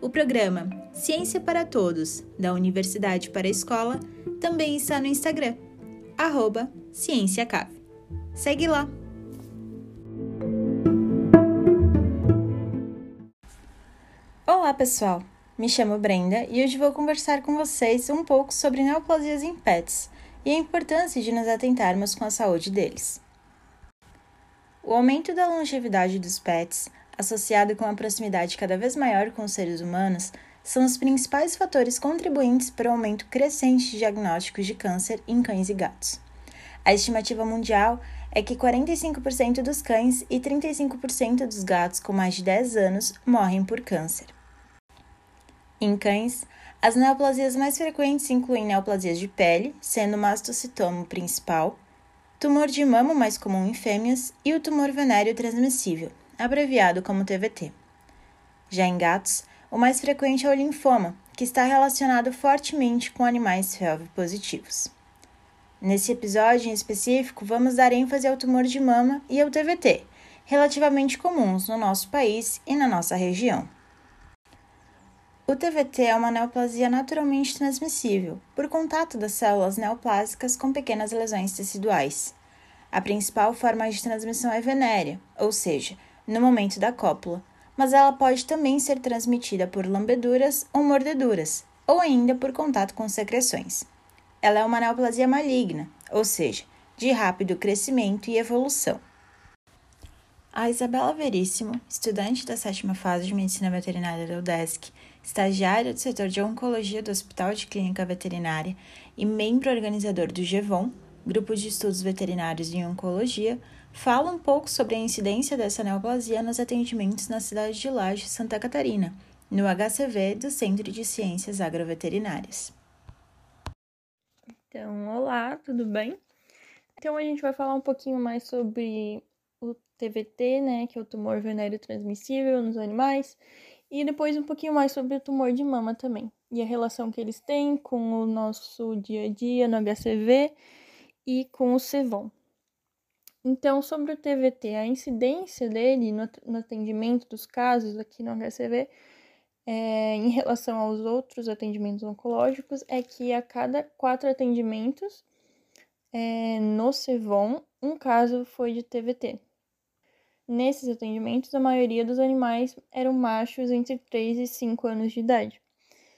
o programa Ciência para Todos, da Universidade para a Escola, também está no Instagram, arroba CiênciaCave. Segue lá! Olá, pessoal! Me chamo Brenda e hoje vou conversar com vocês um pouco sobre neoplasias em pets e a importância de nos atentarmos com a saúde deles. O aumento da longevidade dos pets, associado com a proximidade cada vez maior com os seres humanos, são os principais fatores contribuintes para o aumento crescente de diagnósticos de câncer em cães e gatos. A estimativa mundial é que 45% dos cães e 35% dos gatos com mais de 10 anos morrem por câncer. Em cães, as neoplasias mais frequentes incluem neoplasias de pele, sendo o mastocitoma principal, tumor de mama mais comum em fêmeas e o tumor venéreo transmissível, abreviado como TVT. Já em gatos, o mais frequente é o linfoma, que está relacionado fortemente com animais FeLV positivos. Nesse episódio em específico, vamos dar ênfase ao tumor de mama e ao TVT, relativamente comuns no nosso país e na nossa região. O TVT é uma neoplasia naturalmente transmissível, por contato das células neoplásicas com pequenas lesões teciduais. A principal forma de transmissão é venérea, ou seja, no momento da cópula, mas ela pode também ser transmitida por lambeduras ou mordeduras, ou ainda por contato com secreções. Ela é uma neoplasia maligna, ou seja, de rápido crescimento e evolução. A Isabela Veríssimo, estudante da sétima fase de Medicina Veterinária da UDESC, estagiária do setor de Oncologia do Hospital de Clínica Veterinária e membro organizador do GEVON, Grupo de Estudos Veterinários em Oncologia, fala um pouco sobre a incidência dessa neoplasia nos atendimentos na cidade de Laje, Santa Catarina, no HCV do Centro de Ciências Agroveterinárias. Então, olá, tudo bem? Então, a gente vai falar um pouquinho mais sobre o TVT, né, que é o tumor venéreo transmissível nos animais, e depois um pouquinho mais sobre o tumor de mama também, e a relação que eles têm com o nosso dia a dia no HCV e com o CEVON. Então, sobre o TVT, a incidência dele no, atendimento dos casos aqui no HCV, é, em relação aos outros atendimentos oncológicos, é que a cada quatro atendimentos é, no CEVON, um caso foi de TVT. Nesses atendimentos, a maioria dos animais eram machos entre 3 e 5 anos de idade.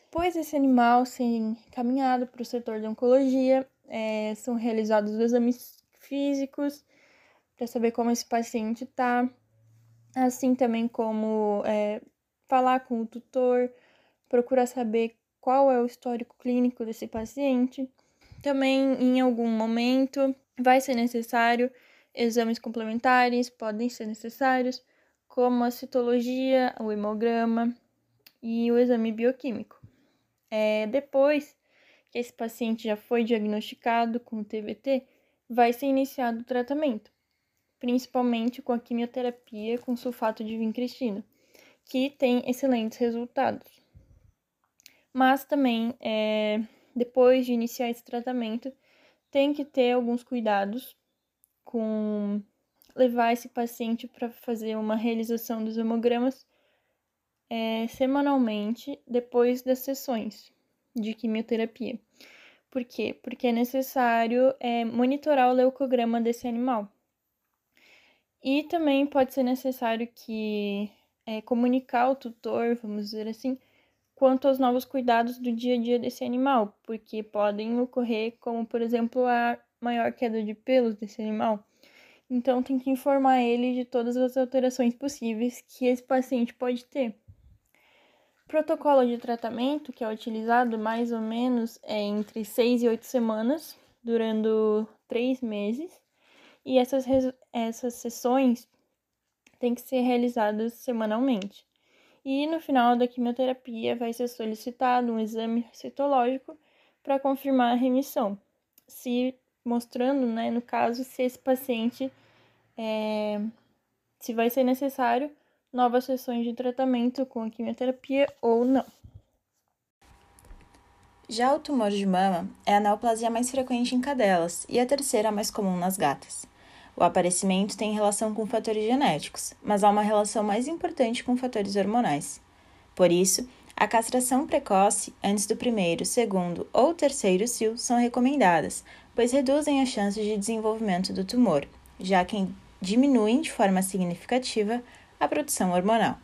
Depois desse animal ser encaminhado para o setor de oncologia, é, são realizados os exames físicos para saber como esse paciente está, assim também como é, falar com o tutor, procurar saber qual é o histórico clínico desse paciente. Também, em algum momento, vai ser necessário exames complementares, podem ser necessários, como a citologia, o hemograma e o exame bioquímico. É, depois que esse paciente já foi diagnosticado com TVT, vai ser iniciado o tratamento principalmente com a quimioterapia com sulfato de vincristina, que tem excelentes resultados. Mas também, é, depois de iniciar esse tratamento, tem que ter alguns cuidados com levar esse paciente para fazer uma realização dos hemogramas é, semanalmente depois das sessões de quimioterapia. Por quê? Porque é necessário é, monitorar o leucograma desse animal. E também pode ser necessário que é, comunicar ao tutor, vamos dizer assim, quanto aos novos cuidados do dia a dia desse animal, porque podem ocorrer, como por exemplo, a maior queda de pelos desse animal. Então tem que informar ele de todas as alterações possíveis que esse paciente pode ter. Protocolo de tratamento que é utilizado mais ou menos é entre 6 e 8 semanas, durando 3 meses e essas, essas sessões têm que ser realizadas semanalmente. E no final da quimioterapia vai ser solicitado um exame citológico para confirmar a remissão, se mostrando, né, no caso, se esse paciente é, se vai ser necessário novas sessões de tratamento com a quimioterapia ou não. Já o tumor de mama é a neoplasia mais frequente em cadelas e a terceira mais comum nas gatas. O aparecimento tem relação com fatores genéticos, mas há uma relação mais importante com fatores hormonais. Por isso, a castração precoce antes do primeiro, segundo ou terceiro cio são recomendadas, pois reduzem as chances de desenvolvimento do tumor, já que diminuem de forma significativa a produção hormonal.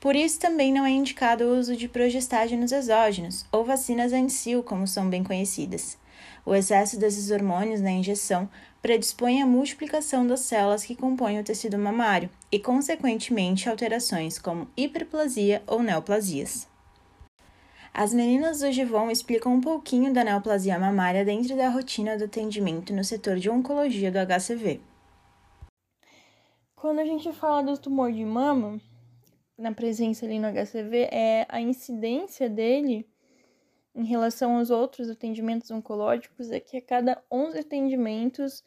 Por isso, também não é indicado o uso de progestágenos exógenos ou vacinas anti-cio, como são bem conhecidas. O excesso desses hormônios na injeção predispõe à multiplicação das células que compõem o tecido mamário e, consequentemente, alterações como hiperplasia ou neoplasias. As meninas do Givon explicam um pouquinho da neoplasia mamária dentro da rotina do atendimento no setor de oncologia do HCV. Quando a gente fala do tumor de mama, na presença ali no HCV, é a incidência dele em relação aos outros atendimentos oncológicos é que a cada 11 atendimentos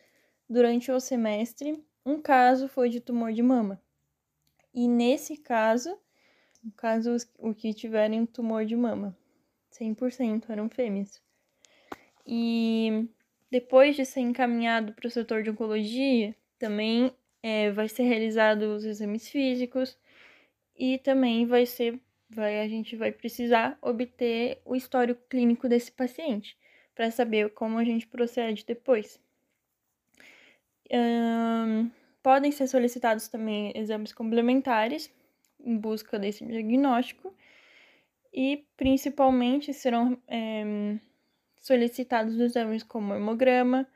durante o semestre, um caso foi de tumor de mama. E nesse caso, no caso o que tiverem tumor de mama, 100% eram fêmeas. E depois de ser encaminhado para o setor de oncologia, também é, vai ser realizado os exames físicos e também vai ser vai, a gente vai precisar obter o histórico clínico desse paciente para saber como a gente procede depois. Um, podem ser solicitados também exames complementares em busca desse diagnóstico e principalmente serão é, solicitados exames como hemograma,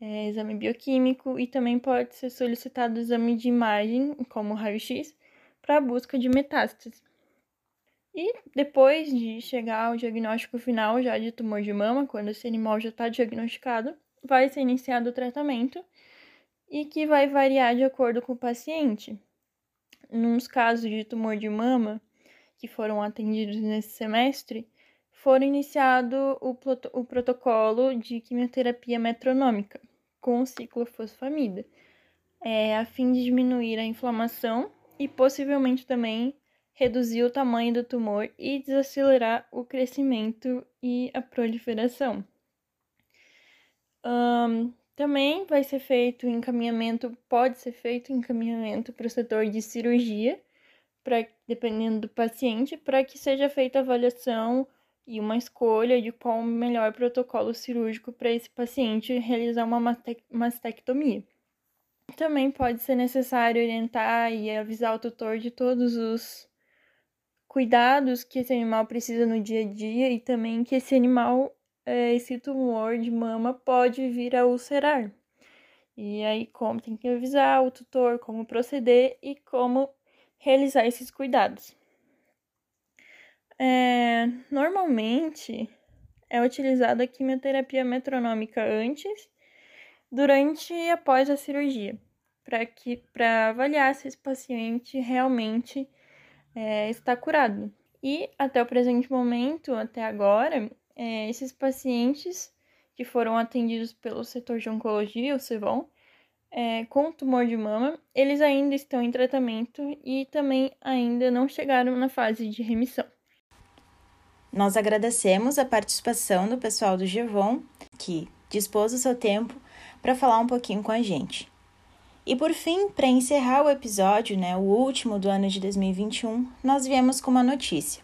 é, exame bioquímico e também pode ser solicitado exame de imagem, como raio-x, para busca de metástases. E depois de chegar ao diagnóstico final já de tumor de mama, quando esse animal já está diagnosticado, vai ser iniciado o tratamento e que vai variar de acordo com o paciente. Nos casos de tumor de mama que foram atendidos nesse semestre, foram iniciado o, o protocolo de quimioterapia metronômica com ciclofosfamida, é, a fim de diminuir a inflamação e possivelmente também reduzir o tamanho do tumor e desacelerar o crescimento e a proliferação. Um, também vai ser feito encaminhamento, pode ser feito encaminhamento para o setor de cirurgia, pra, dependendo do paciente, para que seja feita a avaliação e uma escolha de qual o melhor protocolo cirúrgico para esse paciente realizar uma mastectomia. Também pode ser necessário orientar e avisar o tutor de todos os cuidados que esse animal precisa no dia a dia e também que esse animal, é, esse tumor de mama pode vir a ulcerar. E aí, como tem que avisar o tutor como proceder e como realizar esses cuidados. É, normalmente é utilizada a quimioterapia metronômica antes, durante e após a cirurgia, para avaliar se esse paciente realmente é, está curado. E até o presente momento, até agora, é, esses pacientes que foram atendidos pelo setor de oncologia, o CEVON, é, com tumor de mama, eles ainda estão em tratamento e também ainda não chegaram na fase de remissão. Nós agradecemos a participação do pessoal do Gevon, que dispôs o seu tempo para falar um pouquinho com a gente. E por fim, para encerrar o episódio, né, o último do ano de 2021, nós viemos com uma notícia.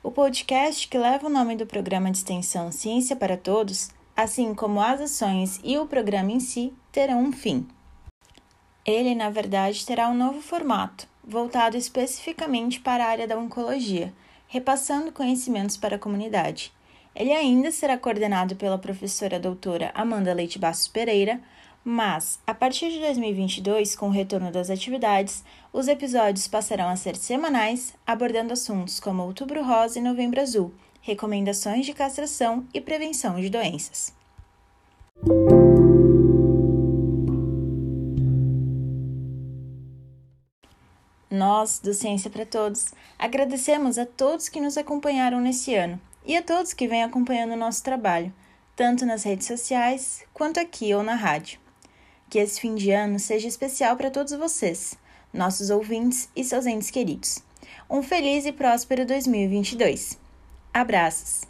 O podcast que leva o nome do programa de extensão Ciência para Todos, assim como as ações e o programa em si, terão um fim. Ele, na verdade, terá um novo formato, voltado especificamente para a área da oncologia, repassando conhecimentos para a comunidade. Ele ainda será coordenado pela professora doutora Amanda Leite Bastos Pereira, mas, a partir de 2022, com o retorno das atividades, os episódios passarão a ser semanais, abordando assuntos como Outubro Rosa e Novembro Azul, recomendações de castração e prevenção de doenças. Nós, do Ciência para Todos, agradecemos a todos que nos acompanharam nesse ano e a todos que vêm acompanhando o nosso trabalho, tanto nas redes sociais quanto aqui ou na rádio. Que esse fim de ano seja especial para todos vocês, nossos ouvintes e seus entes queridos. Um feliz e próspero 2022. Abraços!